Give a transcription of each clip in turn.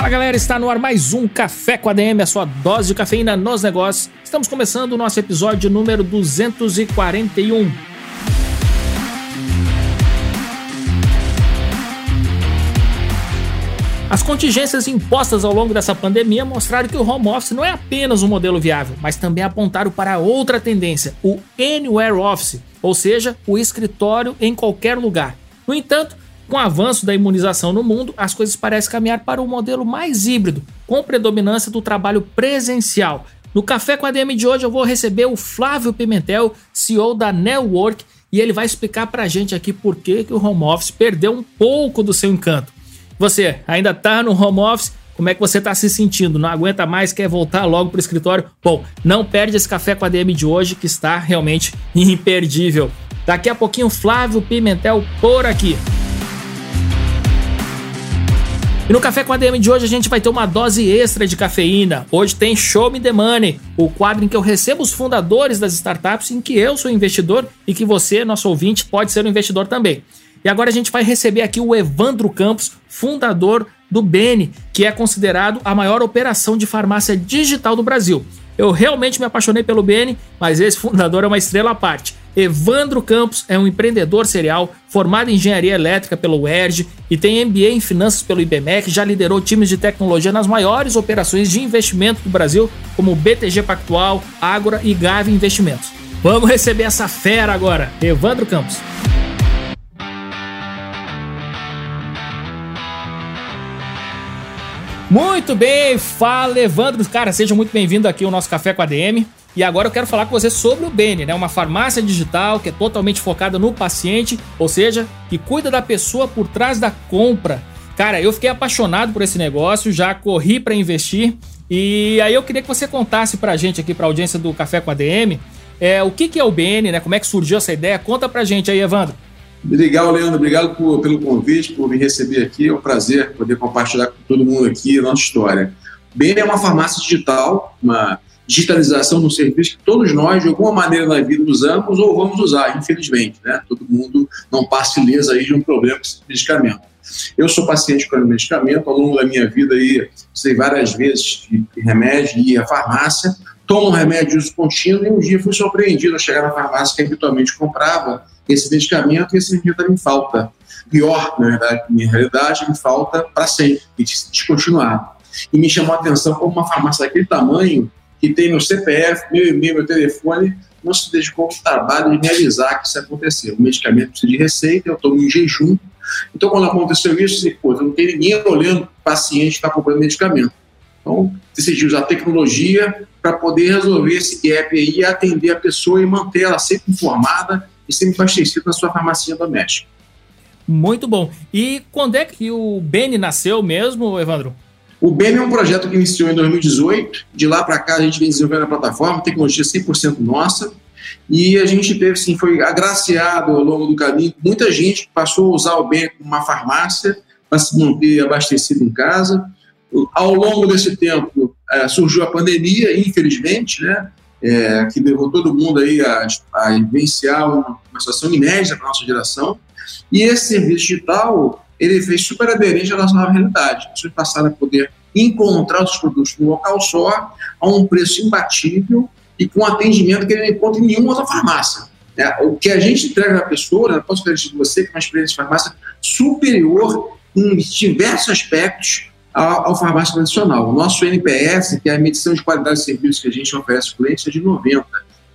Fala galera, está no ar mais um Café com ADM, a sua dose de cafeína nos negócios. Estamos começando o nosso episódio número 241. As contingências impostas ao longo dessa pandemia mostraram que o home office não é apenas um modelo viável, mas também apontaram para outra tendência, o Anywhere Office, ou seja, o escritório em qualquer lugar. No entanto, com o avanço da imunização no mundo, as coisas parecem caminhar para um modelo mais híbrido, com predominância do trabalho presencial. No Café com a DM de hoje eu vou receber o Flávio Pimentel, CEO da Network, e ele vai explicar para a gente aqui por que, que o home office perdeu um pouco do seu encanto. Você ainda tá no home office? Como é que você está se sentindo? Não aguenta mais, quer voltar logo para o escritório? Bom, não perde esse café com a DM de hoje que está realmente imperdível. Daqui a pouquinho, Flávio Pimentel por aqui. E no Café com a DM de hoje a gente vai ter uma dose extra de cafeína. Hoje tem Show Me the Money, o quadro em que eu recebo os fundadores das startups em que eu sou investidor e que você, nosso ouvinte, pode ser um investidor também. E agora a gente vai receber aqui o Evandro Campos, fundador do Bene, que é considerado a maior operação de farmácia digital do Brasil. Eu realmente me apaixonei pelo Bene, mas esse fundador é uma estrela à parte. Evandro Campos é um empreendedor serial, formado em engenharia elétrica pelo UERJ e tem MBA em finanças pelo IBMEC, já liderou times de tecnologia nas maiores operações de investimento do Brasil, como BTG Pactual, Ágora e Gave Investimentos. Vamos receber essa fera agora, Evandro Campos. Muito bem, fala Evandro. Cara, seja muito bem-vindo aqui ao nosso Café com a DM. E agora eu quero falar com você sobre o Bene, né? Uma farmácia digital que é totalmente focada no paciente, ou seja, que cuida da pessoa por trás da compra. Cara, eu fiquei apaixonado por esse negócio, já corri para investir. E aí eu queria que você contasse pra gente aqui, pra audiência do Café com a DM, é, o que, que é o Bene, né? Como é que surgiu essa ideia? Conta pra gente aí, Evandro. Legal, Leandro. Obrigado por, pelo convite, por me receber aqui. É um prazer poder compartilhar com todo mundo aqui a nossa história. Bem, é uma farmácia digital, uma digitalização do serviço que todos nós, de alguma maneira na vida, usamos ou vamos usar, infelizmente. Né? Todo mundo não passa ilesa aí de um problema com esse medicamento. Eu sou paciente com medicamento, ao longo da minha vida aí, sei várias vezes de remédio, ia à farmácia, tomo um remédio de uso contínuo e um dia fui surpreendido a chegar na farmácia que habitualmente comprava esse medicamento e esse medicamento me falta. Pior, na verdade, minha realidade, me falta para sempre, e descontinuado. E me chamou a atenção como uma farmácia daquele tamanho, que tem meu CPF, meu e-mail, meu telefone, não se dedicou ao trabalho de realizar que isso aconteceu. O medicamento precisa de receita, eu estou em jejum. Então, quando aconteceu isso, eu disse, pô, não tem ninguém olhando o paciente que está comprando medicamento. Então, decidi usar tecnologia para poder resolver esse gap aí e atender a pessoa e manter ela sempre informada e sempre abastecido na sua farmácia doméstica. Muito bom. E quando é que o Beni nasceu mesmo, Evandro? O Beni é um projeto que iniciou em 2018. De lá para cá, a gente vem desenvolvendo a plataforma, tecnologia 100% nossa. E a gente teve, sim, foi agraciado ao longo do caminho. Muita gente passou a usar o Beni como uma farmácia para se manter abastecido em casa. Ao longo desse tempo, é, surgiu a pandemia, infelizmente, né? é, que levou todo mundo aí a, a vivenciar uma, uma situação inédita para a nossa geração. E esse serviço digital, ele fez super aderente à nossa nova realidade. As pessoas passaram a poder encontrar os produtos no local só, a um preço imbatível e com atendimento que ele não encontra em nenhuma outra farmácia. É, o que a gente entrega à pessoa, né, posso garantir de você que é uma experiência de farmácia superior em diversos aspectos ao, farmácia tradicional. O nosso NPS, que é a medição de qualidade de serviço que a gente oferece ao cliente, é de 90.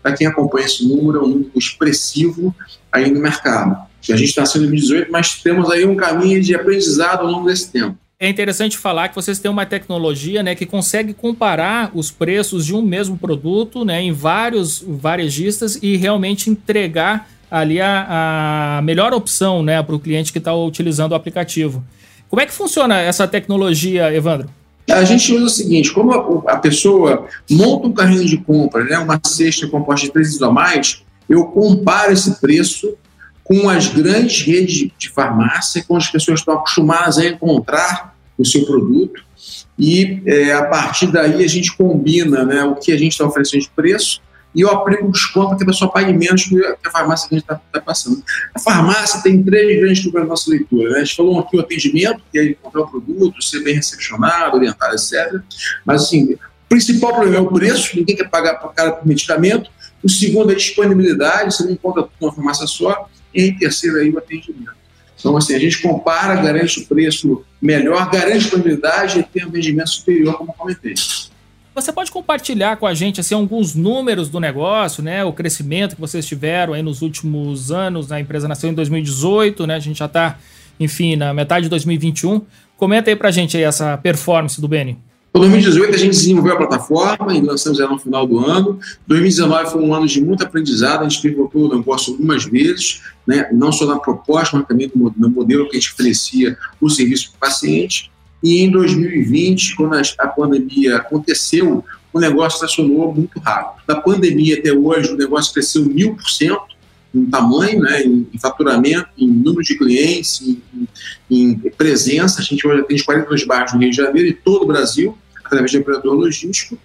Para quem acompanha esse número, é um número expressivo aí no mercado. A gente está sendo em 2018, mas temos aí um caminho de aprendizado ao longo desse tempo. É interessante falar que vocês têm uma tecnologia né, que consegue comparar os preços de um mesmo produto né, em vários varejistas e realmente entregar ali a, a melhor opção né, para o cliente que está utilizando o aplicativo. Como é que funciona essa tecnologia, Evandro? A gente usa o seguinte: como a, pessoa monta um carrinho de compra, né, uma cesta composta de três itens a mais, eu comparo esse preço com as grandes redes de farmácia, com as pessoas estão acostumadas a encontrar o seu produto, e é, a partir daí a gente combina né, o que a gente está oferecendo de preço e eu aplico um desconto para que a pessoa pague menos que a farmácia que a gente está tá passando. A farmácia tem três grandes problemas na nossa leitura. Né? A gente falou aqui o atendimento, que é encontrar o produto, ser bem recepcionado, orientado, etc. Mas, assim, o principal problema é o preço, ninguém quer pagar por cara por medicamento. O segundo é a disponibilidade, você não encontra tudo numa farmácia só. E em terceiro aí o atendimento. Então, assim, a gente compara, garante o preço melhor, garante disponibilidade e tem um rendimento superior, como comentei. Você pode compartilhar com a gente assim, alguns números do negócio, né? O crescimento que vocês tiveram aí nos últimos anos. A empresa nasceu em 2018, né? A gente já está, enfim, na metade de 2021. Comenta aí para a gente aí essa performance do Beni. Em 2018 a gente desenvolveu a plataforma e lançamos ela no final do ano. 2019 foi um ano de muito aprendizado, a gente pivotou o negócio algumas vezes, né? não só na proposta, mas também no modelo que a gente oferecia o serviço para o paciente. E em 2020, quando a pandemia aconteceu, o negócio estacionou muito rápido. Da pandemia até hoje, o negócio cresceu mil por cento em tamanho, né, em, faturamento, em número de clientes, em, em, presença. A gente hoje atende 42 bairros no Rio de Janeiro e todo o Brasil, através de operador logístico.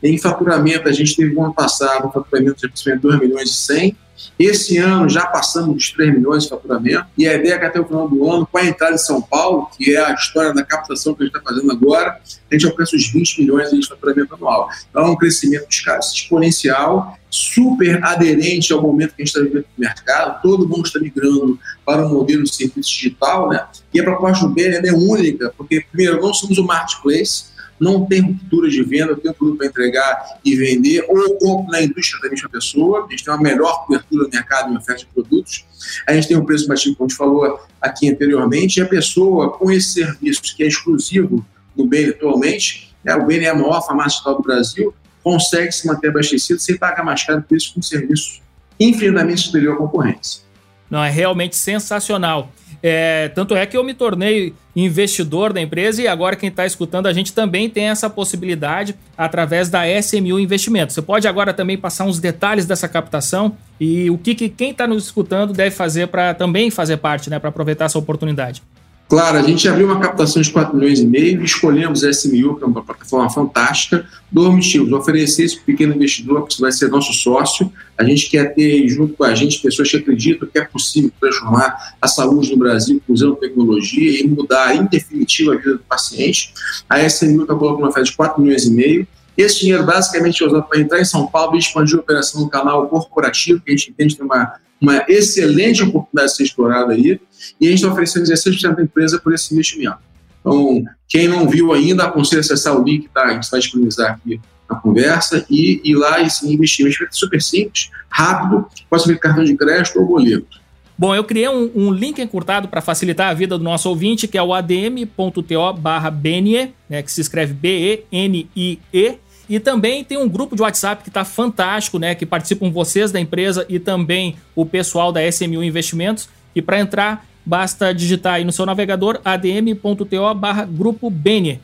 Em faturamento, a gente teve no ano passado um faturamento de aproximadamente 2 milhões e 100 esse ano já passamos dos 3 milhões de faturamento e a ideia é que até o final do ano, com a entrada em São Paulo, que é a história da captação que a gente está fazendo agora, a gente alcança os 20 milhões de faturamento anual. Então é um crescimento exponencial, super aderente ao momento que a gente está vivendo no mercado, todo mundo está migrando para um modelo de serviço digital, né? E a proposta do BN é única, porque, primeiro, não somos um marketplace, não tem ruptura de venda, tem produto para entregar e vender, ou compro na indústria da mesma pessoa, a gente tem uma melhor cobertura do mercado em oferta de produtos, a gente tem um preço baixo, como a gente falou aqui anteriormente, e a pessoa com esse serviço que é exclusivo do BN atualmente, né, o BN é a maior farmácia do Brasil, consegue se manter abastecido sem pagar mais caro por isso com um serviço infinitamente superior à concorrência. Não, é realmente sensacional. É, tanto é que eu me tornei investidor da empresa e agora quem está escutando a gente também tem essa possibilidade através da SMU Investimentos. Você pode agora também passar uns detalhes dessa captação e o que, que quem está nos escutando deve fazer para também fazer parte, né, para aproveitar essa oportunidade. Claro, a gente abriu uma captação de 4 milhões e meio, escolhemos a SMU, que é uma plataforma fantástica, dois motivos. Oferecer esse pequeno investidor, que vai ser nosso sócio. A gente quer ter junto com a gente pessoas que acreditam que é possível transformar a saúde no Brasil usando tecnologia e mudar em definitivo a vida do paciente. A SMU está colocando uma oferta de 4 milhões e meio. Esse dinheiro basicamente é usado para entrar em São Paulo e expandir a operação no canal corporativo, que a gente entende que tem uma, uma excelente oportunidade de ser explorada aí e a gente está oferecendo 16% da empresa por esse investimento. Então, quem não viu ainda, aconselho a acessar o link, tá? a gente vai disponibilizar aqui na conversa e ir lá e sim, investir. Um investimento super simples, rápido, pode ser cartão de crédito ou boleto. Bom, eu criei um, um link encurtado para facilitar a vida do nosso ouvinte, que é o adm.to barra Benie, né, que se escreve B-E-N-I-E. E também tem um grupo de WhatsApp que está fantástico, né? Que participam vocês da empresa e também o pessoal da SMU Investimentos. E para entrar, basta digitar aí no seu navegador adm.to barra grupo Bene.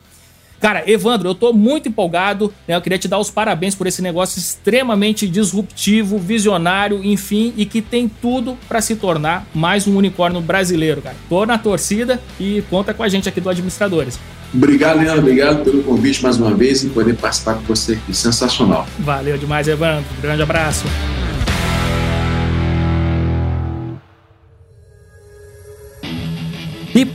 Cara, Evandro, eu tô muito empolgado, né? Eu queria te dar os parabéns por esse negócio extremamente disruptivo, visionário, enfim, e que tem tudo para se tornar mais um unicórnio brasileiro, cara. Tô na torcida e conta com a gente aqui do Administradores. Obrigado, Leandro. Obrigado pelo convite mais uma vez e poder participar com você aqui. Sensacional. Valeu demais, Evandro. grande abraço.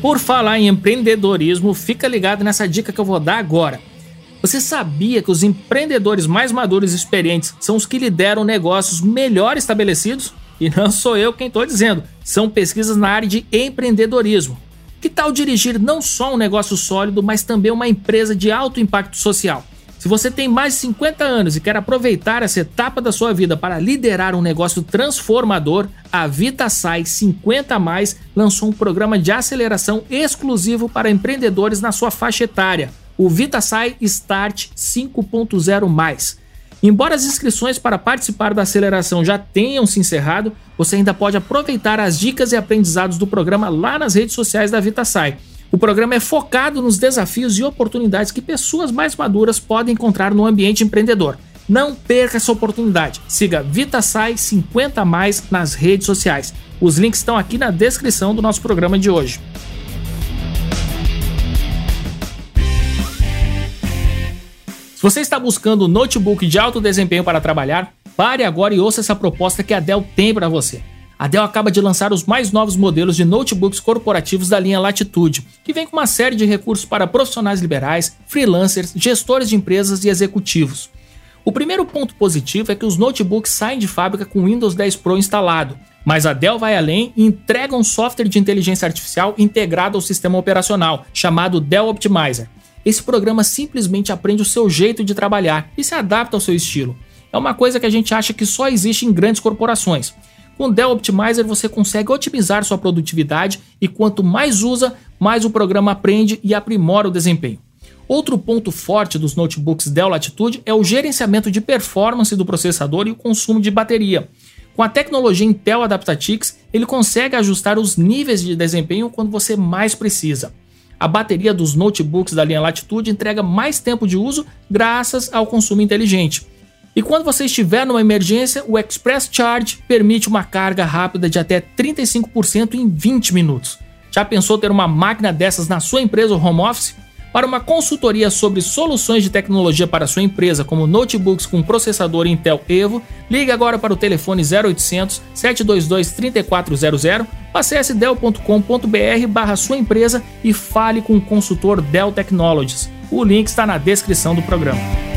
Por falar em empreendedorismo, fica ligado nessa dica que eu vou dar agora. Você sabia que os empreendedores mais maduros e experientes são os que lideram negócios melhor estabelecidos? E não sou eu quem estou dizendo, são pesquisas na área de empreendedorismo. Que tal dirigir não só um negócio sólido, mas também uma empresa de alto impacto social? Se você tem mais de 50 anos e quer aproveitar essa etapa da sua vida para liderar um negócio transformador, a VitaSai 50 Mais lançou um programa de aceleração exclusivo para empreendedores na sua faixa etária, o VitaSai Start 5.0 Embora as inscrições para participar da aceleração já tenham se encerrado, você ainda pode aproveitar as dicas e aprendizados do programa lá nas redes sociais da VitaSai. O programa é focado nos desafios e oportunidades que pessoas mais maduras podem encontrar no ambiente empreendedor. Não perca essa oportunidade. Siga VitaSai 50 mais nas redes sociais. Os links estão aqui na descrição do nosso programa de hoje. Se você está buscando um notebook de alto desempenho para trabalhar, pare agora e ouça essa proposta que a Dell tem para você. A Dell acaba de lançar os mais novos modelos de notebooks corporativos da linha Latitude, que vem com uma série de recursos para profissionais liberais, freelancers, gestores de empresas e executivos. O primeiro ponto positivo é que os notebooks saem de fábrica com Windows 10 Pro instalado, mas a Dell vai além e entrega um software de inteligência artificial integrado ao sistema operacional, chamado Dell Optimizer. Esse programa simplesmente aprende o seu jeito de trabalhar e se adapta ao seu estilo. É uma coisa que a gente acha que só existe em grandes corporações. Com o Dell Optimizer você consegue otimizar sua produtividade e quanto mais usa, mais o programa aprende e aprimora o desempenho. Outro ponto forte dos notebooks Dell Latitude é o gerenciamento de performance do processador e o consumo de bateria. Com a tecnologia Intel Adaptatix, ele consegue ajustar os níveis de desempenho quando você mais precisa. A bateria dos notebooks da linha Latitude entrega mais tempo de uso graças ao consumo inteligente. E quando você estiver numa emergência, o Express Charge permite uma carga rápida de até 35% em 20 minutos. Já pensou ter uma máquina dessas na sua empresa ou home office? Para uma consultoria sobre soluções de tecnologia para sua empresa, como notebooks com processador Intel Evo, ligue agora para o telefone 0800 722 3400 ou acesse dell.com.br barra sua empresa e fale com o consultor Dell Technologies. O link está na descrição do programa.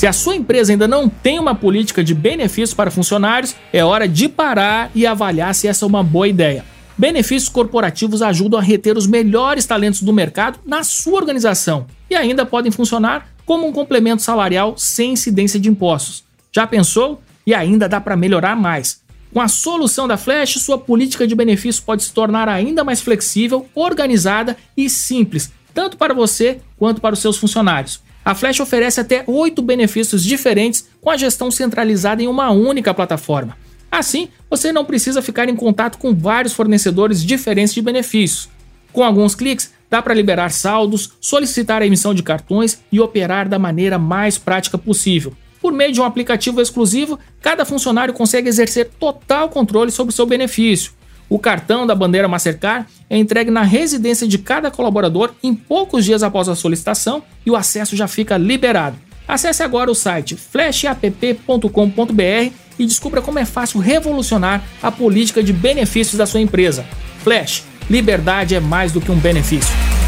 Se a sua empresa ainda não tem uma política de benefícios para funcionários, é hora de parar e avaliar se essa é uma boa ideia. Benefícios corporativos ajudam a reter os melhores talentos do mercado na sua organização e ainda podem funcionar como um complemento salarial sem incidência de impostos. Já pensou? E ainda dá para melhorar mais. Com a solução da Flash, sua política de benefícios pode se tornar ainda mais flexível, organizada e simples, tanto para você quanto para os seus funcionários. A Flash oferece até oito benefícios diferentes com a gestão centralizada em uma única plataforma. Assim, você não precisa ficar em contato com vários fornecedores diferentes de benefícios. Com alguns cliques, dá para liberar saldos, solicitar a emissão de cartões e operar da maneira mais prática possível. Por meio de um aplicativo exclusivo, cada funcionário consegue exercer total controle sobre seu benefício. O cartão da bandeira Mastercard é entregue na residência de cada colaborador em poucos dias após a solicitação e o acesso já fica liberado. Acesse agora o site flashapp.com.br e descubra como é fácil revolucionar a política de benefícios da sua empresa. Flash, liberdade é mais do que um benefício.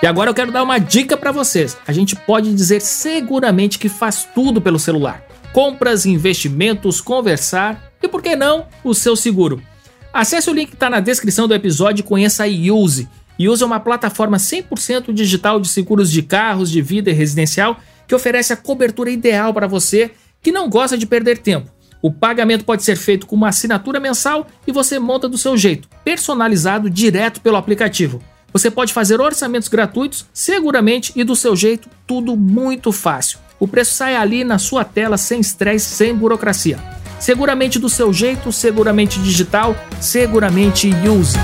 E agora eu quero dar uma dica para vocês. A gente pode dizer seguramente que faz tudo pelo celular: compras, investimentos, conversar e por que não o seu seguro. Acesse o link que está na descrição do episódio e conheça a Use. Use é uma plataforma 100% digital de seguros de carros, de vida e residencial que oferece a cobertura ideal para você que não gosta de perder tempo. O pagamento pode ser feito com uma assinatura mensal e você monta do seu jeito, personalizado direto pelo aplicativo. Você pode fazer orçamentos gratuitos, seguramente e do seu jeito, tudo muito fácil. O preço sai ali na sua tela sem estresse, sem burocracia. Seguramente do seu jeito, seguramente digital, seguramente use.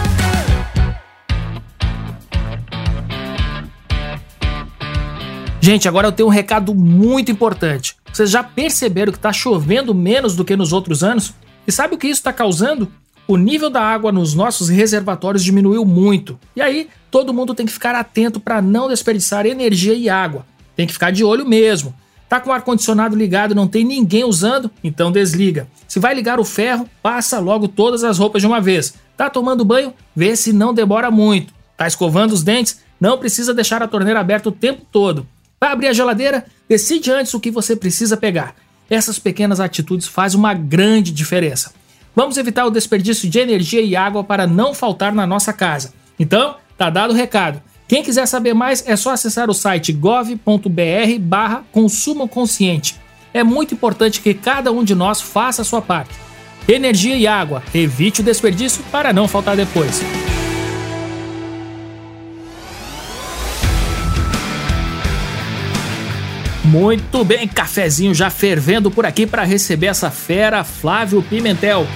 Gente, agora eu tenho um recado muito importante. Vocês já perceberam que está chovendo menos do que nos outros anos? E sabe o que isso está causando? O nível da água nos nossos reservatórios diminuiu muito. E aí, todo mundo tem que ficar atento para não desperdiçar energia e água. Tem que ficar de olho mesmo. Tá com o ar-condicionado ligado não tem ninguém usando? Então desliga. Se vai ligar o ferro, passa logo todas as roupas de uma vez. Tá tomando banho? Vê se não demora muito. Tá escovando os dentes? Não precisa deixar a torneira aberta o tempo todo. Vai abrir a geladeira? Decide antes o que você precisa pegar. Essas pequenas atitudes fazem uma grande diferença. Vamos evitar o desperdício de energia e água para não faltar na nossa casa. Então, tá dado o recado. Quem quiser saber mais é só acessar o site gov.br barra consumo consciente. É muito importante que cada um de nós faça a sua parte. Energia e água, evite o desperdício para não faltar depois. Muito bem, cafezinho já fervendo por aqui para receber essa fera, Flávio Pimentel.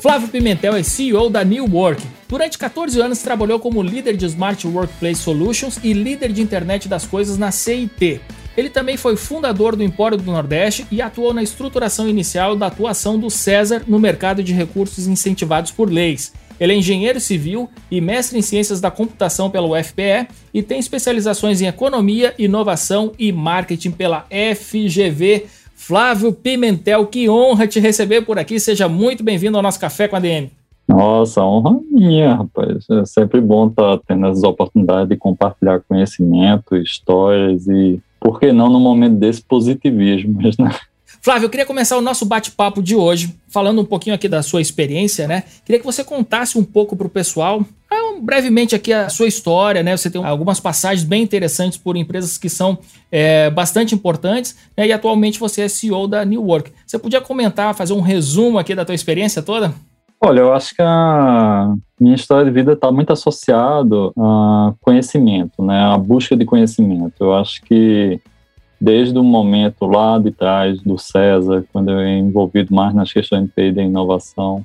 Flávio Pimentel é CEO da New Work. Durante 14 anos trabalhou como líder de Smart Workplace Solutions e líder de internet das coisas na CIT. Ele também foi fundador do Empório do Nordeste e atuou na estruturação inicial da atuação do César no mercado de recursos incentivados por leis. Ele é engenheiro civil e mestre em ciências da computação pela UFPE e tem especializações em economia, inovação e marketing pela FGV. Flávio Pimentel, que honra te receber por aqui. Seja muito bem-vindo ao nosso Café com a DM. Nossa, honra minha, rapaz. É sempre bom estar tendo as oportunidades de compartilhar conhecimento, histórias e, por que não, no momento desse, positivismo, né? Flávio, eu queria começar o nosso bate-papo de hoje falando um pouquinho aqui da sua experiência, né? Queria que você contasse um pouco para o pessoal, ah, brevemente aqui a sua história, né? Você tem algumas passagens bem interessantes por empresas que são é, bastante importantes, né? E atualmente você é CEO da New Work. Você podia comentar, fazer um resumo aqui da tua experiência toda? Olha, eu acho que a minha história de vida está muito associado a conhecimento, né? A busca de conhecimento. Eu acho que desde o momento lá de trás do César, quando eu é envolvido mais nas questões de da inovação,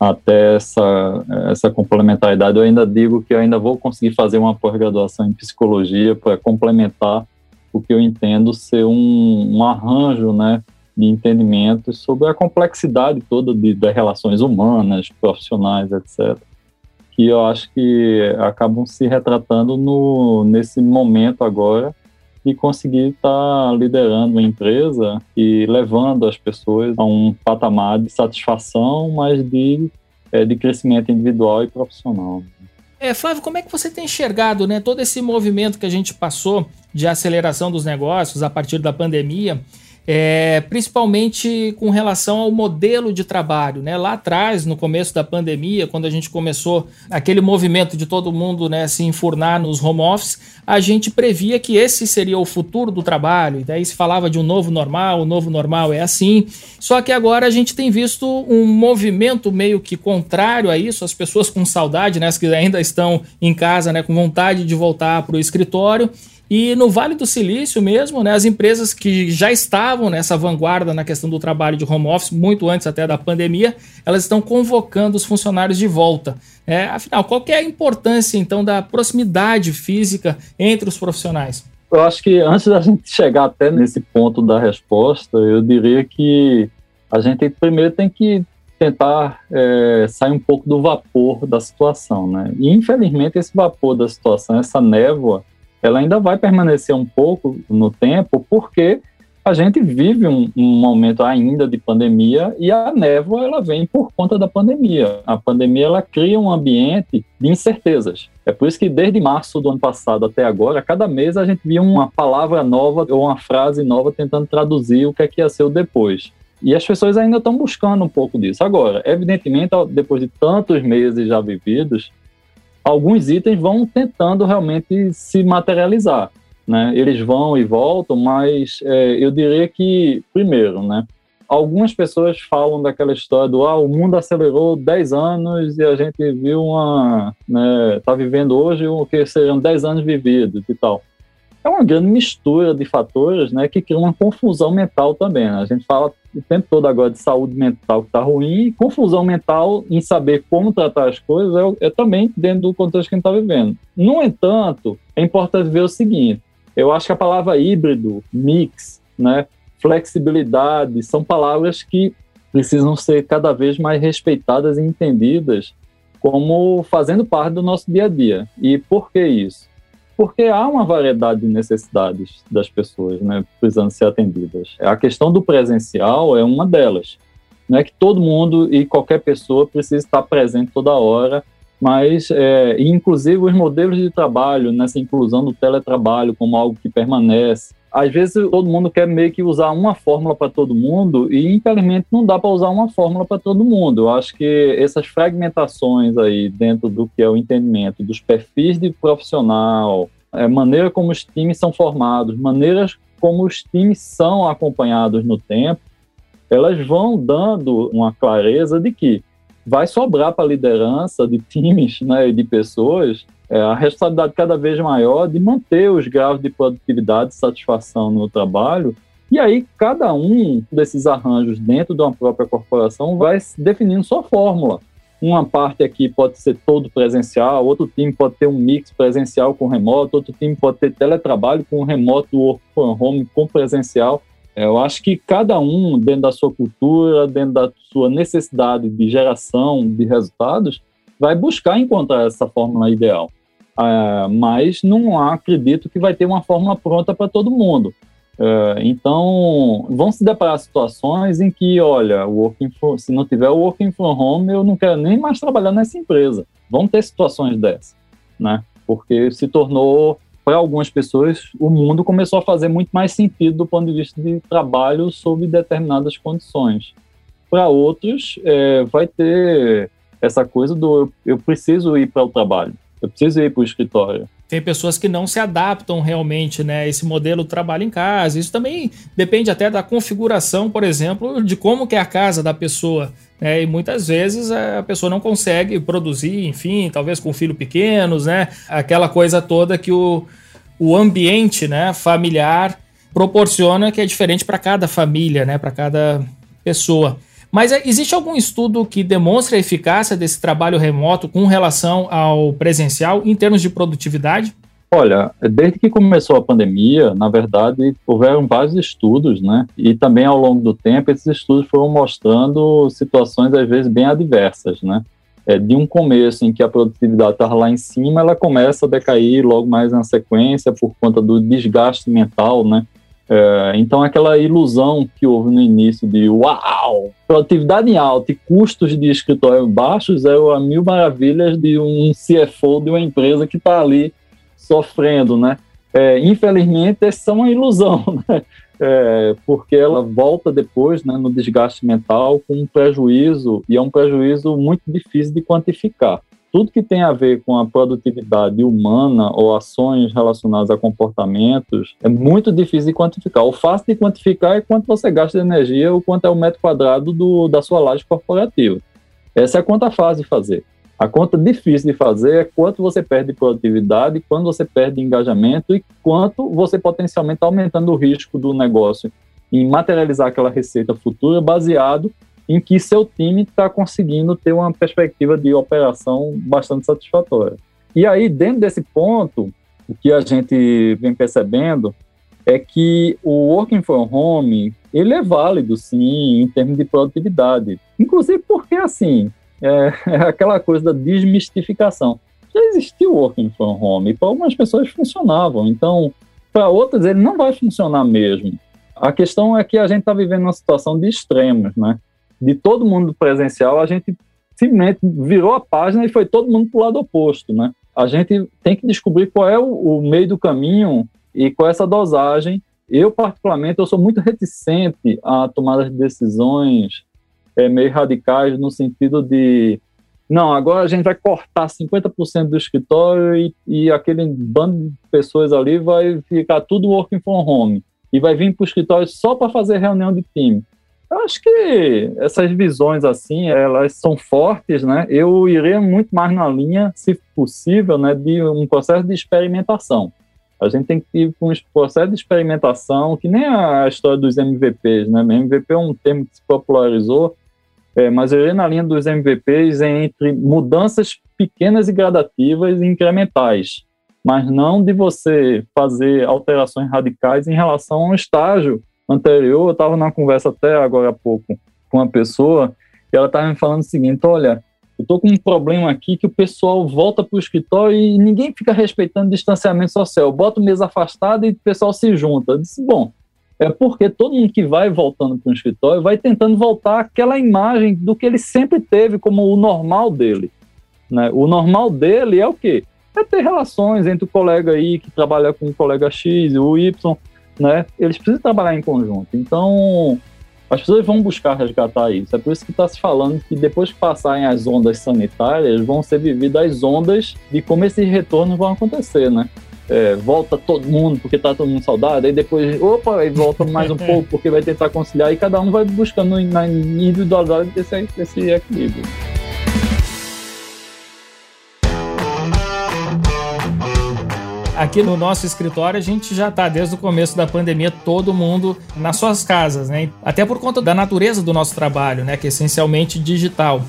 até essa, essa complementaridade, eu ainda digo que eu ainda vou conseguir fazer uma pós-graduação em psicologia para complementar o que eu entendo ser um, um arranjo, né, de entendimento sobre a complexidade toda de, das relações humanas, profissionais, etc. Que eu acho que acabam se retratando no, nesse momento agora e conseguir estar tá liderando uma empresa e levando as pessoas a um patamar de satisfação, mas de, é, de crescimento individual e profissional. É, Flávio, como é que você tem enxergado né, todo esse movimento que a gente passou de aceleração dos negócios a partir da pandemia? É, principalmente com relação ao modelo de trabalho. Né? Lá atrás, no começo da pandemia, quando a gente começou aquele movimento de todo mundo né, se enfurnar nos home office, a gente previa que esse seria o futuro do trabalho, e daí se falava de um novo normal, o novo normal é assim. Só que agora a gente tem visto um movimento meio que contrário a isso, as pessoas com saudade, né, as que ainda estão em casa, né, com vontade de voltar para o escritório. E no Vale do Silício mesmo, né, as empresas que já estavam nessa vanguarda na questão do trabalho de home office, muito antes até da pandemia, elas estão convocando os funcionários de volta. É, afinal, qual é a importância então da proximidade física entre os profissionais? Eu acho que antes da gente chegar até nesse ponto da resposta, eu diria que a gente primeiro tem que tentar é, sair um pouco do vapor da situação, né? E infelizmente esse vapor da situação, essa névoa, ela ainda vai permanecer um pouco no tempo, porque a gente vive um, um, momento ainda de pandemia e a névoa ela vem por conta da pandemia. A pandemia ela cria um ambiente de incertezas. É por isso que desde março do ano passado até agora, cada mês a gente via uma palavra nova ou uma frase nova tentando traduzir o que é que ia ser o depois. E as pessoas ainda estão buscando um pouco disso. Agora, evidentemente, depois de tantos meses já vividos, alguns itens vão tentando realmente se materializar. Né? Eles vão e voltam, mas é, eu diria que, primeiro, né, algumas pessoas falam daquela história do ah, o mundo acelerou 10 anos e a gente viu uma. né, vivendo hoje o que seriam 10 anos vividos e tal é uma grande mistura de fatores né, que cria uma confusão mental também. Né? A gente fala o tempo todo agora de saúde mental que está ruim e confusão mental em saber como tratar as coisas é, é também dentro do contexto que a gente está vivendo. No entanto, é importante ver o seguinte: eu acho que a palavra híbrido, mix, né, flexibilidade, são palavras que precisam ser cada vez mais respeitadas e entendidas como fazendo parte do nosso dia a dia. E por que isso? Porque há uma variedade de necessidades das pessoas, né, precisando ser atendidas. A questão do presencial é uma delas. Não é que todo mundo e qualquer pessoa precisa estar presente toda hora, mas, é, inclusive, os modelos de trabalho, nessa inclusão do teletrabalho como algo que permanece. Às vezes, todo mundo quer meio que usar uma fórmula para todo mundo e, infelizmente, não dá para usar uma fórmula para todo mundo. Eu acho que essas fragmentações aí dentro do que é o entendimento dos perfis de profissional, é, maneira como os times são formados, maneiras como os times são acompanhados no tempo, elas vão dando uma clareza de que vai sobrar para a liderança de times né, e de pessoas é, a responsabilidade cada vez maior de manter os graus de produtividade e satisfação no trabalho. E aí, cada um desses arranjos dentro de uma própria corporação vai definindo sua fórmula. Uma parte aqui pode ser todo presencial, outro time pode ter um mix presencial com remoto, outro time pode ter teletrabalho com remoto, work from home com presencial. É, eu acho que cada um, dentro da sua cultura, dentro da sua necessidade de geração de resultados, vai buscar encontrar essa fórmula ideal. Uh, mas não acredito que vai ter uma fórmula pronta para todo mundo. Uh, então, vão se deparar situações em que, olha, working from, se não tiver o working from home, eu não quero nem mais trabalhar nessa empresa. Vão ter situações dessas, né? Porque se tornou, para algumas pessoas, o mundo começou a fazer muito mais sentido do ponto de vista de trabalho sob determinadas condições. Para outros, é, vai ter essa coisa do eu preciso ir para o trabalho eu preciso ir para o escritório. Tem pessoas que não se adaptam realmente, né? Esse modelo trabalho em casa. Isso também depende até da configuração, por exemplo, de como que é a casa da pessoa. Né? E muitas vezes a pessoa não consegue produzir, enfim, talvez com filhos pequenos, né? Aquela coisa toda que o, o ambiente né, familiar proporciona que é diferente para cada família, né? Para cada pessoa. Mas é, existe algum estudo que demonstre a eficácia desse trabalho remoto com relação ao presencial em termos de produtividade? Olha, desde que começou a pandemia, na verdade, houveram vários estudos, né? E também ao longo do tempo, esses estudos foram mostrando situações, às vezes, bem adversas, né? É, de um começo em que a produtividade estava lá em cima, ela começa a decair logo mais na sequência por conta do desgaste mental, né? É, então, aquela ilusão que houve no início de uau, produtividade alta e custos de escritório baixos é a mil maravilhas de um CFO de uma empresa que está ali sofrendo, né? É, infelizmente, essa é uma ilusão, né? É, porque ela volta depois né, no desgaste mental com um prejuízo, e é um prejuízo muito difícil de quantificar tudo que tem a ver com a produtividade humana ou ações relacionadas a comportamentos é muito difícil de quantificar. O fácil de quantificar é quanto você gasta de energia ou quanto é o metro quadrado do, da sua laje corporativa. Essa é a conta fácil de fazer. A conta difícil de fazer é quanto você perde de produtividade, quando você perde engajamento e quanto você potencialmente está aumentando o risco do negócio em materializar aquela receita futura baseado em que seu time está conseguindo ter uma perspectiva de operação bastante satisfatória. E aí, dentro desse ponto, o que a gente vem percebendo é que o working from home ele é válido, sim, em termos de produtividade. Inclusive porque, assim, é, é aquela coisa da desmistificação. Já existiu working from home, e para algumas pessoas funcionavam, então, para outras ele não vai funcionar mesmo. A questão é que a gente está vivendo uma situação de extremos, né? De todo mundo presencial, a gente simplesmente virou a página e foi todo mundo para o lado oposto, né? A gente tem que descobrir qual é o, o meio do caminho e qual é essa dosagem. Eu, particularmente, eu sou muito reticente a tomar decisões é, meio radicais no sentido de não, agora a gente vai cortar 50% do escritório e, e aquele bando de pessoas ali vai ficar tudo working from home e vai vir para o escritório só para fazer reunião de time. Eu acho que essas visões assim, elas são fortes, né? Eu iria muito mais na linha, se possível, né, de um processo de experimentação. A gente tem que ir para um processo de experimentação, que nem a história dos MVPs, né? MVP é um termo que se popularizou, é, mas eu iria na linha dos MVPs entre mudanças pequenas e gradativas e incrementais, mas não de você fazer alterações radicais em relação a um estágio anterior, eu estava numa conversa até agora há pouco com uma pessoa, e ela estava me falando o seguinte: olha, eu estou com um problema aqui que o pessoal volta para o escritório e ninguém fica respeitando o distanciamento social. Bota mesa afastada e o pessoal se junta. Eu disse: bom, é porque todo mundo que vai voltando para o escritório vai tentando voltar àquela imagem do que ele sempre teve como o normal dele. Né? O normal dele é o quê? É ter relações entre o colega aí que trabalha com o colega X o Y, né? Eles precisam trabalhar em conjunto. Então, as pessoas vão buscar resgatar isso. É por isso que está se falando que depois que passarem as ondas sanitárias, vão ser vividas as ondas de como esses retornos vão acontecer, né? é, volta todo mundo porque tá todo mundo saudade, aí depois, opa, aí volta mais um pouco porque vai tentar conciliar, e cada um vai buscando na individualidade esse equilíbrio. Aqui no nosso escritório a gente já está desde o começo da pandemia todo mundo nas suas casas, né? Até por conta da natureza do nosso trabalho, né? Que é essencialmente digital.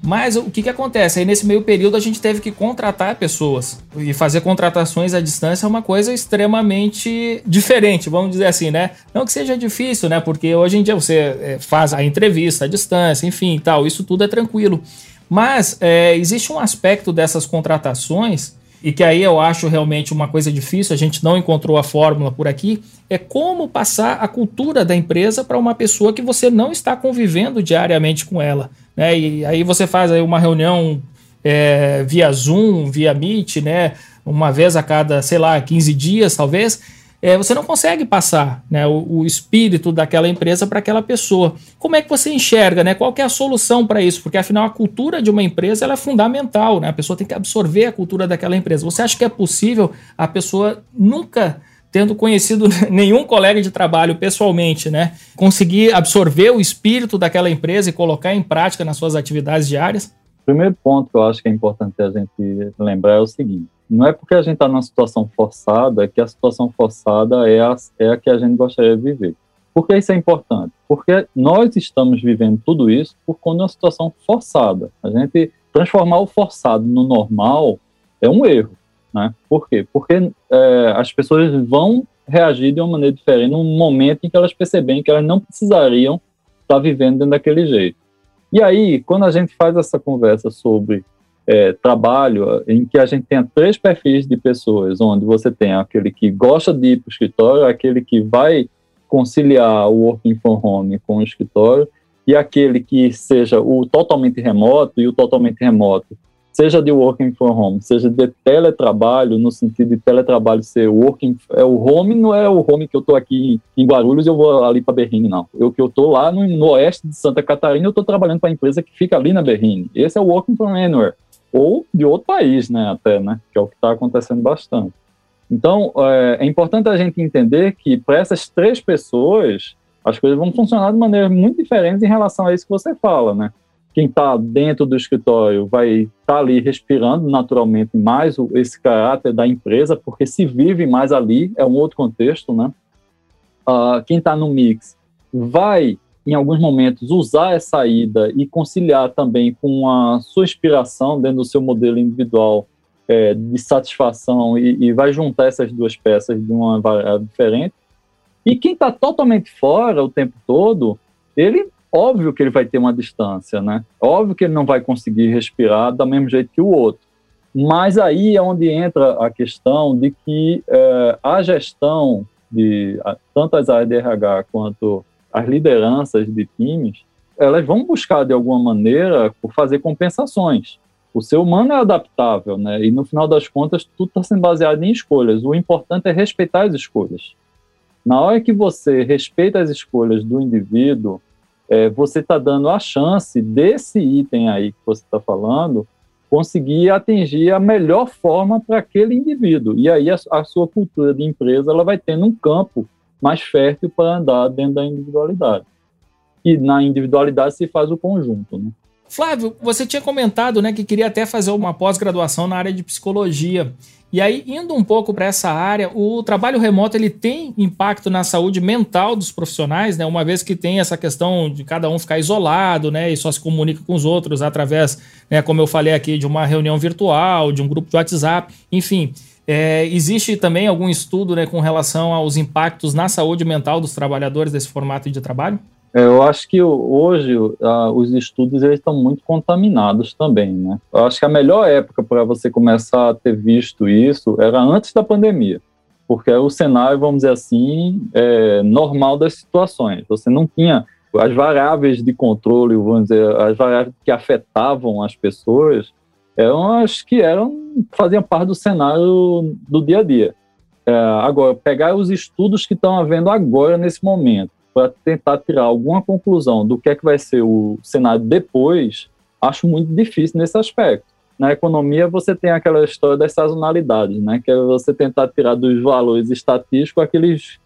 Mas o que, que acontece? Aí nesse meio período a gente teve que contratar pessoas. E fazer contratações à distância é uma coisa extremamente diferente, vamos dizer assim, né? Não que seja difícil, né? Porque hoje em dia você é, faz a entrevista à distância, enfim, tal, isso tudo é tranquilo. Mas é, existe um aspecto dessas contratações e que aí eu acho realmente uma coisa difícil, a gente não encontrou a fórmula por aqui, é como passar a cultura da empresa para uma pessoa que você não está convivendo diariamente com ela. Né? E aí você faz aí uma reunião é, via Zoom, via Meet, né? uma vez a cada, sei lá, 15 dias talvez, é, você não consegue passar né, o, o espírito daquela empresa para aquela pessoa. Como é que você enxerga? Né? Qual é a solução para isso? Porque afinal a cultura de uma empresa é fundamental, né? a pessoa tem que absorver a cultura daquela empresa. Você acha que é possível a pessoa nunca tendo conhecido nenhum colega de trabalho pessoalmente, né, conseguir absorver o espírito daquela empresa e colocar em prática nas suas atividades diárias? Primeiro ponto que eu acho que é importante a gente lembrar é o seguinte: não é porque a gente está numa situação forçada que a situação forçada é a, é a que a gente gostaria de viver. Por que isso é importante? Porque nós estamos vivendo tudo isso por conta de uma situação forçada. A gente transformar o forçado no normal é um erro. Né? Por quê? Porque é, as pessoas vão reagir de uma maneira diferente num momento em que elas percebem que elas não precisariam estar vivendo dentro daquele jeito. E aí, quando a gente faz essa conversa sobre é, trabalho em que a gente tenha três perfis de pessoas, onde você tem aquele que gosta de ir para o escritório, aquele que vai conciliar o working from home com o escritório, e aquele que seja o totalmente remoto, e o totalmente remoto, seja de working from home, seja de teletrabalho, no sentido de teletrabalho ser working, é o home, não é o home que eu estou aqui em Guarulhos e eu vou ali para Berrini, não. Eu que eu estou lá no, no, oeste de Santa Catarina, eu estou trabalhando para a empresa que fica ali na Berrini. Esse é o working from anywhere ou de outro país, né, até, né, que é o que está acontecendo bastante. Então, é, é, importante a gente entender que para essas três pessoas, as coisas vão funcionar de maneira muito diferente em relação a isso que você fala, né? Quem está dentro do escritório vai estar tá ali respirando naturalmente mais esse caráter da empresa, porque se vive mais ali, é um outro contexto, né? Uh, quem está no mix vai em alguns momentos, usar essa ida e conciliar também com a sua inspiração dentro do seu modelo individual é, de satisfação e, e, vai juntar essas duas peças de uma maneira diferente. E quem está totalmente fora o tempo todo, ele, óbvio que ele vai ter uma distância, né? Óbvio que ele não vai conseguir respirar do mesmo jeito que o outro. Mas aí é onde entra a questão de que é, a gestão de tanto as áreas de RH quanto as lideranças de times, elas vão buscar de alguma maneira fazer compensações. O ser humano é adaptável, né? E no final das contas, tudo está sendo baseado em escolhas. O importante é respeitar as escolhas. Na hora que você respeita as escolhas do indivíduo, é, você está dando a chance desse item aí que você está falando conseguir atingir a melhor forma para aquele indivíduo. E aí a, a, sua cultura de empresa ela vai tendo um campo mais fértil para andar dentro da individualidade. E na individualidade se faz o conjunto, né? Flávio, você tinha comentado, né, que queria até fazer uma pós-graduação na área de psicologia. E aí, indo um pouco para essa área, o trabalho remoto ele tem impacto na saúde mental dos profissionais, né? Uma vez que tem essa questão de cada um ficar isolado, né, e só se comunica com os outros através, né, como eu falei aqui, de uma reunião virtual, de um grupo de WhatsApp, enfim. É, existe também algum estudo né, com relação aos impactos na saúde mental dos trabalhadores desse formato de trabalho? Eu acho que hoje uh, os estudos eles estão muito contaminados também, né? Eu acho que a melhor época para você começar a ter visto isso era antes da pandemia, porque era o cenário, vamos dizer assim, é, normal das situações. Você não tinha as variáveis de controle, vamos dizer, as variáveis que afetavam as pessoas, eram as que eram faziam parte do cenário do dia a dia. É, agora, pegar os estudos que estão havendo agora nesse momento para tentar tirar alguma conclusão do que é que vai ser o cenário depois, acho muito difícil nesse aspecto. na economia você tem aquela história das sazonalidades, né? Que é você tentar tirar dos valores estatísticos aqueles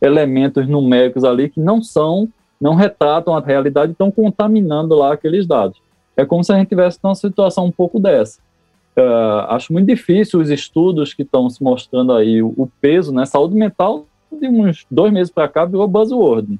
elementos numéricos ali que não são, não retratam a realidade, estão contaminando lá aqueles dados. É como se a gente tivesse numa situação um pouco dessa. Uh, acho muito difícil os estudos que estão se mostrando aí, o, o peso, né? Saúde mental, de uns dois meses para cá, virou buzzword.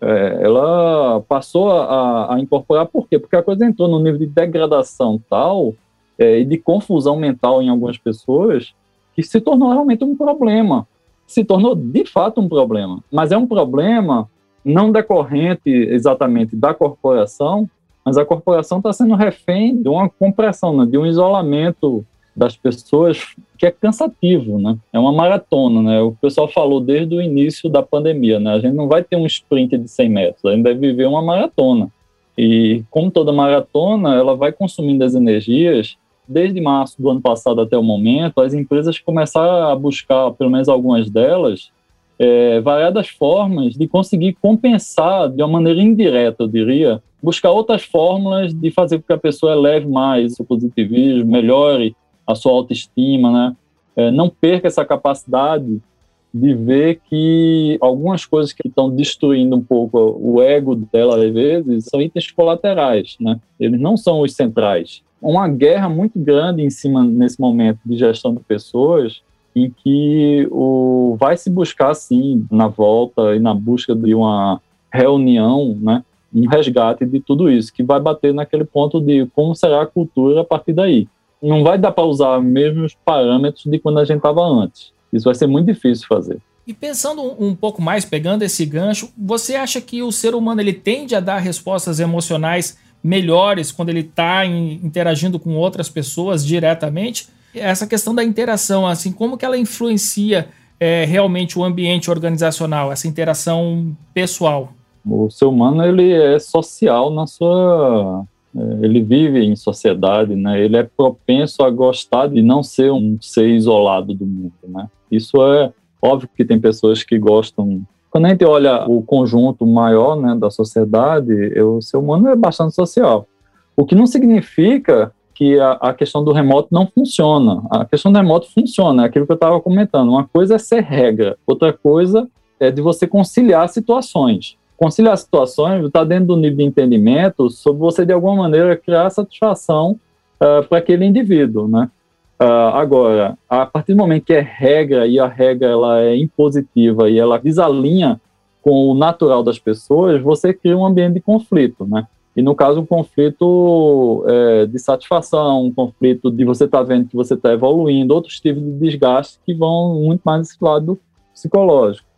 É, ela passou a, a, incorporar, por quê? Porque a coisa entrou no nível de degradação tal é, e de confusão mental em algumas pessoas que se tornou realmente um problema. Se tornou de fato um problema. Mas é um problema não decorrente exatamente da corporação, mas a corporação está sendo refém de uma compressão, né, de um isolamento das pessoas que é cansativo, né? É uma maratona, né? O pessoal falou desde o início da pandemia, né? A gente não vai ter um sprint de 100 metros, a gente vai viver uma maratona. E como toda maratona, ela vai consumindo as energias. Desde março do ano passado até o momento, as empresas começaram a buscar, pelo menos algumas delas, é, variadas formas de conseguir compensar de uma maneira indireta, eu diria, buscar outras fórmulas de fazer com que a pessoa eleve mais o positivismo, melhore a sua autoestima, né? É, não perca essa capacidade de ver que algumas coisas que estão destruindo um pouco o ego dela, às vezes, são itens colaterais, né? Eles não são os centrais. Uma guerra muito grande em cima, nesse momento, de gestão de pessoas, em que o, vai se buscar, sim, na volta e na busca de uma reunião, né? um resgate de tudo isso, que vai bater naquele ponto de como será a cultura a partir daí não vai dar para usar os mesmos parâmetros de quando a gente estava antes. Isso vai ser muito difícil fazer. E pensando um pouco mais, pegando esse gancho, você acha que o ser humano ele tende a dar respostas emocionais melhores quando ele está interagindo com outras pessoas diretamente? Essa questão da interação, assim, como que ela influencia é, realmente o ambiente organizacional, essa interação pessoal? O ser humano ele é social na sua ele vive em sociedade, né? Ele é propenso a gostar de não ser um ser isolado do mundo, né? Isso é óbvio que tem pessoas que gostam. Quando a gente olha o conjunto maior, né, da sociedade, o ser humano é bastante social. O que não significa que a, a, questão do remoto não funciona. A questão do remoto funciona, é aquilo que eu estava comentando. Uma coisa é ser regra, outra coisa é de você conciliar situações conciliar situações está dentro do nível de entendimento sobre você, de alguma maneira, criar satisfação uh, para aquele indivíduo, né? Uh, agora, a partir do momento que é regra e a regra ela é impositiva e ela desalinha com o natural das pessoas, você cria um ambiente de conflito, né? E no caso, um conflito é, de satisfação, um conflito de você estar tá vendo que você está evoluindo, outros tipos de desgaste que vão muito mais nesse lado psicológico.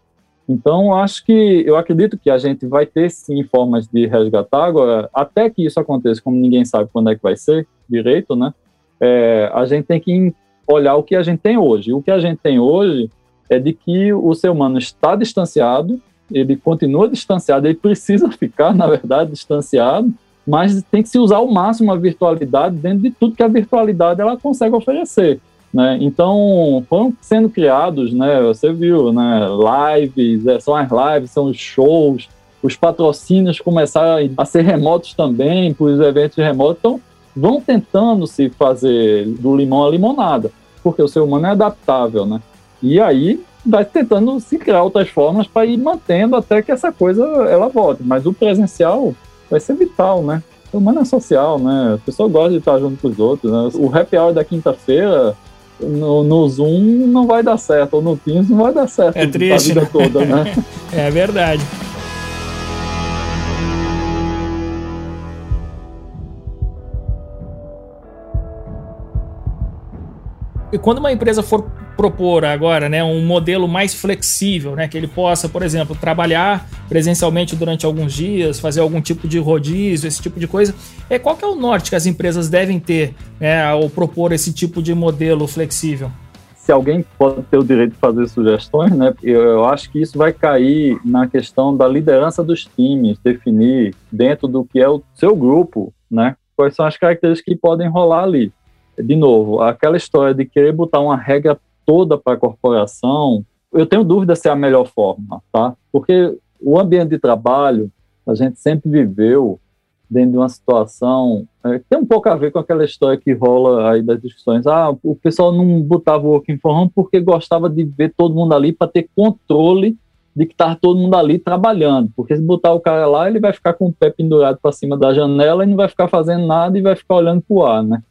Então, acho que eu acredito que a gente vai ter sim formas de resgatar. Agora, até que isso aconteça, como ninguém sabe quando é que vai ser direito, né? É, a gente tem que olhar o que a gente tem hoje. O que a gente tem hoje é de que o ser humano está distanciado, ele continua distanciado, ele precisa ficar, na verdade, distanciado, mas tem que se usar ao máximo a virtualidade dentro de tudo que a virtualidade ela consegue oferecer. Né? Então, foram sendo criados, né? você viu, né? lives, é, são as lives, são os shows, os patrocínios começaram a ser remotos também, para os eventos remotos, então vão tentando se fazer do limão à limonada, porque o ser humano é adaptável, né? E aí vai tentando se criar outras formas para ir mantendo até que essa coisa ela volte, mas o presencial vai ser vital, né? O humano é social, né? A pessoa gosta de estar junto com os outros, né? O happy hour da quinta-feira no, no Zoom não vai dar certo, ou no Teams não vai dar certo é triste, a vida né? toda, né? é verdade. E quando uma empresa for propor agora, né, um modelo mais flexível, né, que ele possa, por exemplo, trabalhar presencialmente durante alguns dias, fazer algum tipo de rodízio, esse tipo de coisa, é qual que é o norte que as empresas devem ter, né, ao propor esse tipo de modelo flexível? Se alguém pode ter o direito de fazer sugestões, né, eu acho que isso vai cair na questão da liderança dos times, definir dentro do que é o seu grupo, né, quais são as características que podem rolar ali de novo, aquela história de querer botar uma regra toda para a corporação, eu tenho dúvida se é a melhor forma, tá? Porque o ambiente de trabalho, a gente sempre viveu dentro de uma situação é, tem um pouco a ver com aquela história que rola aí das discussões. Ah, o pessoal não botava o working from home porque gostava de ver todo mundo ali para ter controle de que tá todo mundo ali trabalhando, porque se botar o cara lá, ele vai ficar com o pé pendurado para cima da janela e não vai ficar fazendo nada e vai ficar olhando para o ar, né?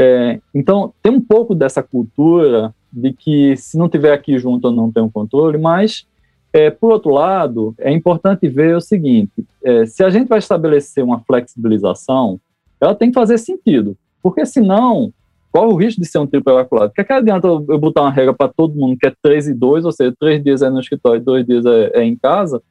É, então, tem um pouco dessa cultura de que se não tiver aqui junto eu não tenho controle, mas, é, por outro lado, é importante ver o seguinte, é, se a gente vai estabelecer uma flexibilização, ela tem que fazer sentido, porque senão qual o risco de ser um triplo evacuado? Porque que adianta eu botar uma regra para todo mundo que é 3 e 2, ou seja, 3 dias é no escritório e 2 dias é, é em casa?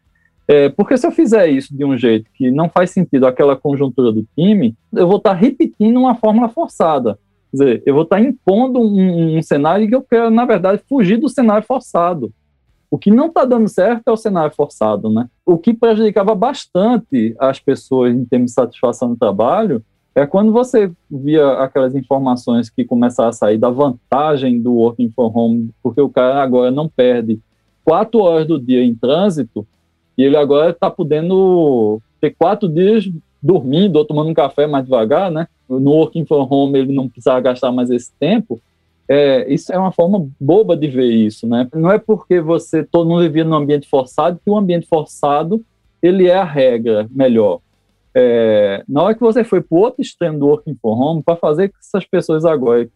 É, porque se eu fizer isso de um jeito que não faz sentido aquela conjuntura do time, eu vou estar tá repetindo uma fórmula forçada. Quer dizer, eu vou estar tá impondo um, um cenário que eu quero, na verdade, fugir do cenário forçado. O que não está dando certo é o cenário forçado, né? O que prejudicava bastante as pessoas em termos de satisfação do trabalho é quando você via aquelas informações que começaram a sair da vantagem do working from home, porque o cara agora não perde quatro horas do dia em trânsito e ele agora está podendo ter quatro dias dormindo ou tomando um café mais devagar, né? No working from home ele não precisava gastar mais esse tempo. É, isso é uma forma boba de ver isso, né? Não é porque você todo mundo vivia num ambiente forçado que o ambiente forçado ele é a regra melhor. É, na hora que você foi para outro extremo do working from home, para fazer que essas pessoas agora,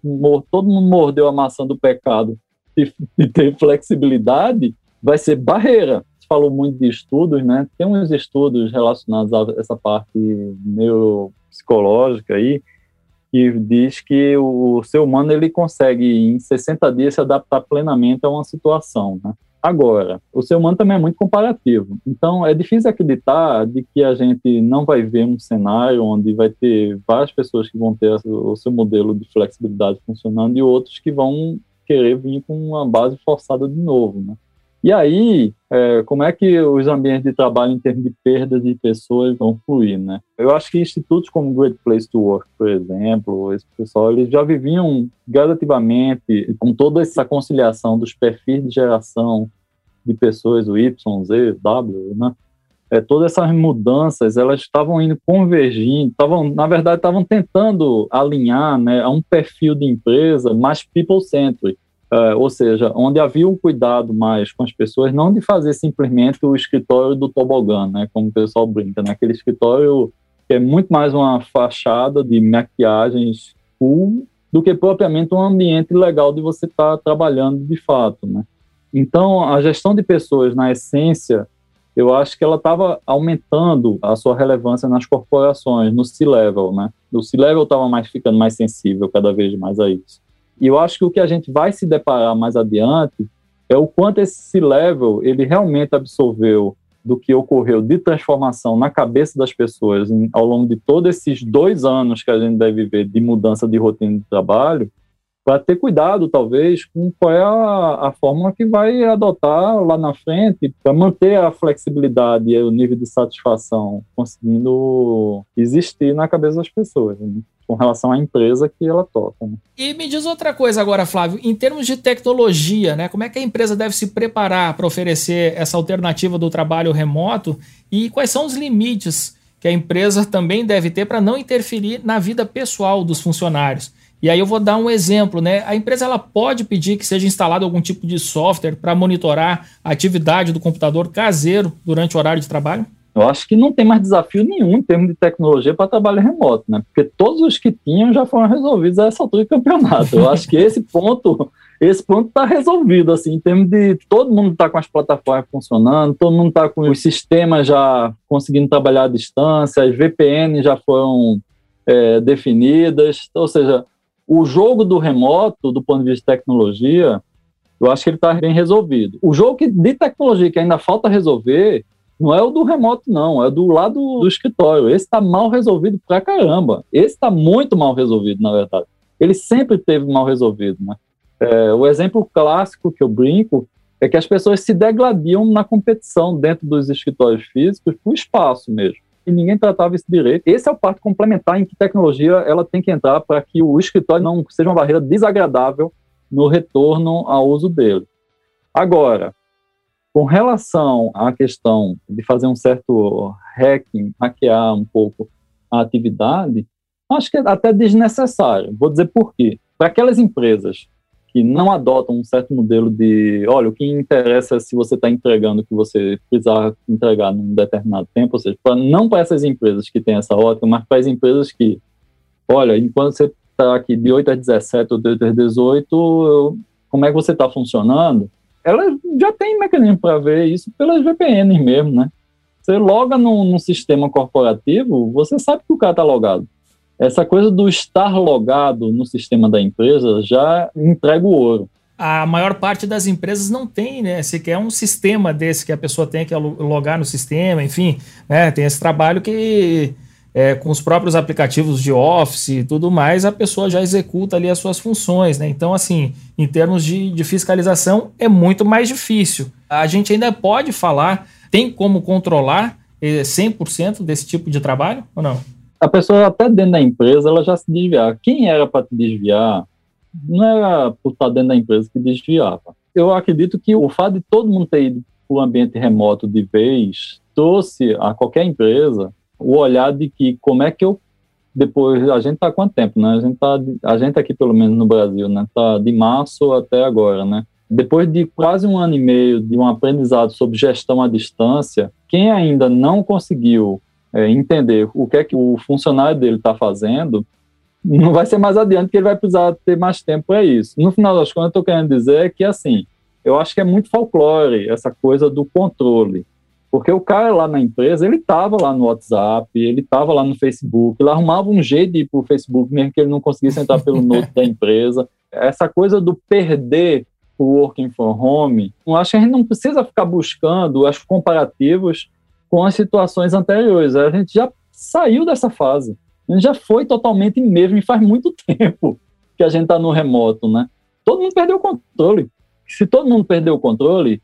todo mundo mordeu a maçã do pecado e, e ter flexibilidade, vai ser barreira. Falou muito de estudos, né? Tem uns estudos relacionados a essa parte neuropsicológica aí, que diz que o ser humano ele consegue em 60 dias se adaptar plenamente a uma situação, né? Agora, o ser humano também é muito comparativo. Então, é difícil acreditar de que a gente não vai ver um cenário onde vai ter várias pessoas que vão ter o seu modelo de flexibilidade funcionando e outros que vão querer vir com uma base forçada de novo, né? E aí, é, como é que os ambientes de trabalho em termos de perda de pessoas vão fluir, né? Eu acho que institutos como Great Place to Work, por exemplo, esse pessoal, eles já viviam gradativamente com toda essa conciliação dos perfis de geração de pessoas, o Y, Z, W, né? É, todas essas mudanças, elas estavam indo convergindo, estavam, na verdade, estavam tentando alinhar né, a um perfil de empresa mais people-centric, Uh, ou seja, onde havia um cuidado mais com as pessoas, não de fazer simplesmente o escritório do tobogã, né, como o pessoal brinca, né, aquele escritório que é muito mais uma fachada de maquiagens cool do que propriamente um ambiente legal de você estar tá trabalhando de fato, né. Então, a gestão de pessoas, na essência, eu acho que ela estava aumentando a sua relevância nas corporações, no C-level, né. O C-level estava mais ficando mais sensível cada vez mais a isso. E eu acho que o que a gente vai se deparar mais adiante é o quanto esse level ele realmente absorveu do que ocorreu de transformação na cabeça das pessoas em, ao longo de todos esses dois anos que a gente deve viver de mudança de rotina de trabalho, para ter cuidado, talvez, com qual é a, a fórmula que vai adotar lá na frente para manter a flexibilidade e o nível de satisfação conseguindo existir na cabeça das pessoas. Né? com relação à empresa que ela toca. Né? E me diz outra coisa agora, Flávio, em termos de tecnologia, né, como é que a empresa deve se preparar para oferecer essa alternativa do trabalho remoto e quais são os limites que a empresa também deve ter para não interferir na vida pessoal dos funcionários? E aí eu vou dar um exemplo, né? A empresa ela pode pedir que seja instalado algum tipo de software para monitorar a atividade do computador caseiro durante o horário de trabalho? Eu acho que não tem mais desafio nenhum em termos de tecnologia para trabalho remoto, né? Porque todos os que tinham já foram resolvidos a essa altura do campeonato. Eu acho que esse ponto, esse ponto está resolvido, assim, em termos de todo mundo está com as plataformas funcionando, todo mundo está com os sistemas já conseguindo trabalhar à distância, as VPN já foram é, definidas, ou seja, o jogo do remoto, do ponto de vista de tecnologia, eu acho que ele está bem resolvido. O jogo de tecnologia que ainda falta resolver não é o do remoto, não, é do lado do escritório. Esse está mal resolvido pra caramba. Esse está muito mal resolvido, na verdade. Ele sempre teve mal resolvido, né? É, o exemplo clássico que eu brinco é que as pessoas se degladiam na competição dentro dos escritórios físicos por espaço mesmo. E ninguém tratava isso direito. Esse é o parte complementar em que tecnologia ela tem que entrar para que o escritório não seja uma barreira desagradável no retorno ao uso dele. Agora, com relação à questão de fazer um certo hacking, hackear um pouco a atividade, acho que é até desnecessário. Vou dizer por quê. Para aquelas empresas que não adotam um certo modelo de, olha, o que interessa é se você está entregando o que você precisar entregar num determinado tempo, ou seja, pra, não para essas empresas que têm essa ótica, mas para as empresas que, olha, enquanto você está aqui de 8 às 17 ou de 8 às 18, como é que você está funcionando? Ela já tem mecanismo para ver isso pelas VPNs mesmo, né? Você loga num, num sistema corporativo, você sabe que o cara está logado essa coisa do estar logado no sistema da empresa já entrega o ouro. A maior parte das empresas não tem, né? Sequer um sistema desse que a pessoa tem que logar no sistema, enfim, né? Tem esse trabalho que é, com os próprios aplicativos de Office e tudo mais, a pessoa já executa ali as suas funções, né? Então, assim, em termos de, de fiscalização, é muito mais difícil. A gente ainda pode falar, tem como controlar 100% eh, desse tipo de trabalho ou não? A pessoa até dentro da empresa, ela já se desviava. Quem era para te desviar, não era por estar dentro da empresa que desviava. Eu acredito que o fato de todo mundo ter ido para o ambiente remoto de vez trouxe a qualquer empresa o olhar de que como é que eu depois a gente está quanto tempo, né? A gente tá a gente aqui pelo menos no Brasil, né? Tá de março até agora, né? Depois de quase um ano e meio de um aprendizado sobre gestão à distância, quem ainda não conseguiu é, entender o que é que o funcionário dele está fazendo, não vai ser mais adiante que ele vai precisar ter mais tempo para isso. No final das contas, eu estou querendo dizer que, assim, eu acho que é muito folclore essa coisa do controle. Porque o cara lá na empresa, ele estava lá no WhatsApp, ele estava lá no Facebook, ele arrumava um jeito de ir para o Facebook, mesmo que ele não conseguisse entrar pelo note da empresa. Essa coisa do perder o working from home, eu acho que a gente não precisa ficar buscando os comparativos com as situações anteriores. A gente já saiu dessa fase. A gente já foi totalmente mesmo e faz muito tempo que a gente está no remoto, né? Todo mundo perdeu o controle. Se todo mundo perdeu o controle,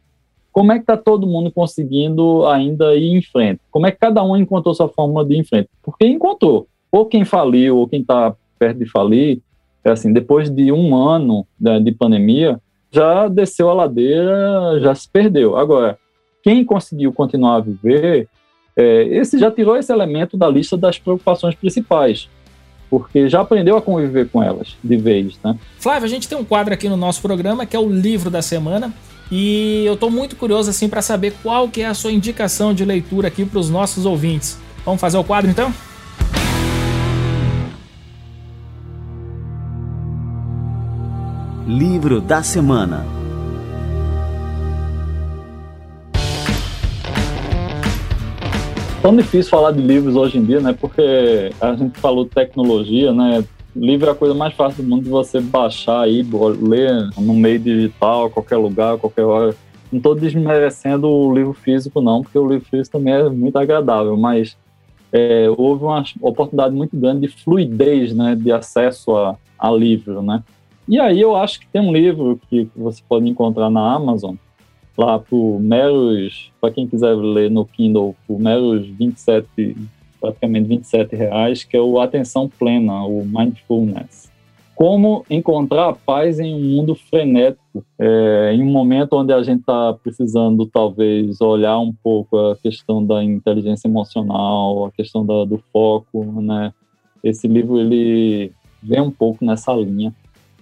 como é que está todo mundo conseguindo ainda ir em frente? Como é que cada um encontrou sua fórmula de ir em frente? Porque encontrou. Ou quem faliu, ou quem está perto de falir, é assim, depois de um ano né, de pandemia, já desceu a ladeira, já se perdeu. Agora, quem conseguiu continuar a viver, é, esse já tirou esse elemento da lista das preocupações principais, porque já aprendeu a conviver com elas de vez, né? Flávio, a gente tem um quadro aqui no nosso programa que é o livro da semana. E eu estou muito curioso assim para saber qual que é a sua indicação de leitura aqui para os nossos ouvintes. Vamos fazer o quadro então? Livro da semana. Tão difícil falar de livros hoje em dia, né? Porque a gente falou de tecnologia, né? Livro é a coisa mais fácil do mundo de você baixar aí, ler no meio digital, qualquer lugar, qualquer hora. Não estou desmerecendo o livro físico, não, porque o livro físico também é muito agradável, mas é, houve uma oportunidade muito grande de fluidez, né, de acesso a, a livro, né. E aí eu acho que tem um livro que você pode encontrar na Amazon, lá por meros, para quem quiser ler no Kindle, por meros 27, praticamente 27 reais, que é o Atenção Plena, o Mindfulness. Como encontrar paz em um mundo frenético, é, em um momento onde a gente está precisando talvez olhar um pouco a questão da inteligência emocional, a questão da, do foco, né? Esse livro ele vem um pouco nessa linha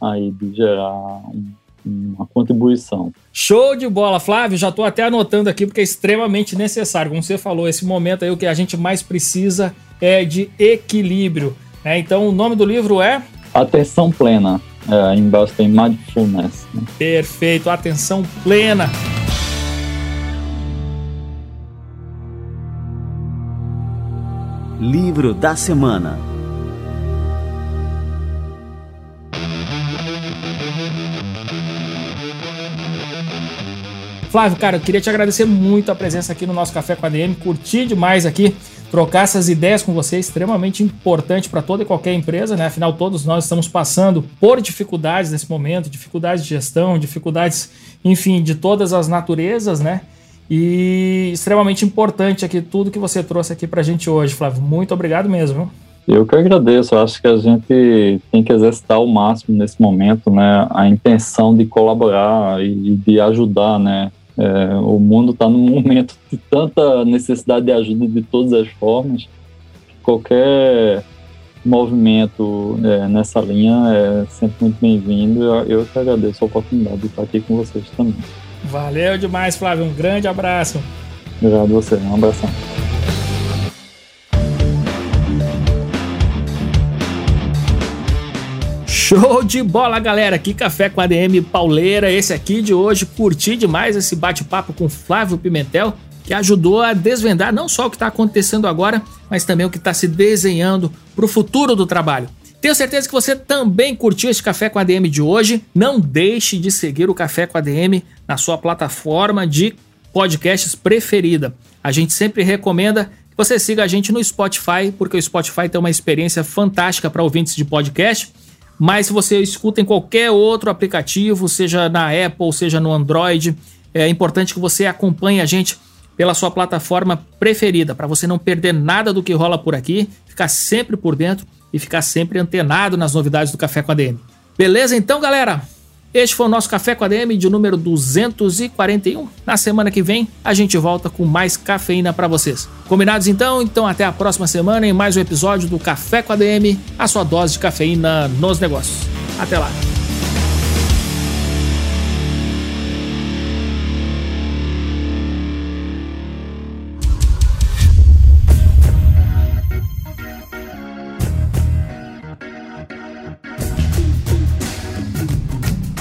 aí de gerar um uma contribuição. Show de bola, Flávio. Já estou até anotando aqui porque é extremamente necessário. Como você falou, esse momento aí o que a gente mais precisa é de equilíbrio. Né? Então, o nome do livro é Atenção Plena. É, embaixo tem Mindfulness. Né? Perfeito, atenção plena. Livro da semana. Flávio, cara, eu queria te agradecer muito a presença aqui no nosso Café com a DM. Curti demais aqui trocar essas ideias com você, extremamente importante para toda e qualquer empresa, né? Afinal, todos nós estamos passando por dificuldades nesse momento, dificuldades de gestão, dificuldades, enfim, de todas as naturezas, né? E extremamente importante aqui tudo que você trouxe aqui para a gente hoje, Flávio. Muito obrigado mesmo. Eu que agradeço. Eu acho que a gente tem que exercitar ao máximo nesse momento, né, a intenção de colaborar e de ajudar, né, é, o mundo está num momento de tanta necessidade de ajuda de todas as formas qualquer movimento é, nessa linha é sempre muito bem-vindo. Eu, eu que agradeço a oportunidade de estar aqui com vocês também. Valeu demais, Flávio. Um grande abraço. Obrigado a você. Um abração. Show de bola, galera! Que café com ADM pauleira esse aqui de hoje. Curti demais esse bate-papo com Flávio Pimentel, que ajudou a desvendar não só o que está acontecendo agora, mas também o que está se desenhando para o futuro do trabalho. Tenho certeza que você também curtiu esse Café com ADM de hoje. Não deixe de seguir o Café com ADM na sua plataforma de podcasts preferida. A gente sempre recomenda que você siga a gente no Spotify, porque o Spotify tem uma experiência fantástica para ouvintes de podcast. Mas se você escuta em qualquer outro aplicativo, seja na Apple, seja no Android, é importante que você acompanhe a gente pela sua plataforma preferida, para você não perder nada do que rola por aqui, ficar sempre por dentro e ficar sempre antenado nas novidades do Café com a DM. Beleza então, galera? Este foi o nosso Café com a DM de número 241. Na semana que vem a gente volta com mais cafeína para vocês. Combinados então? Então até a próxima semana em mais um episódio do Café com a DM, a sua dose de cafeína nos negócios. Até lá.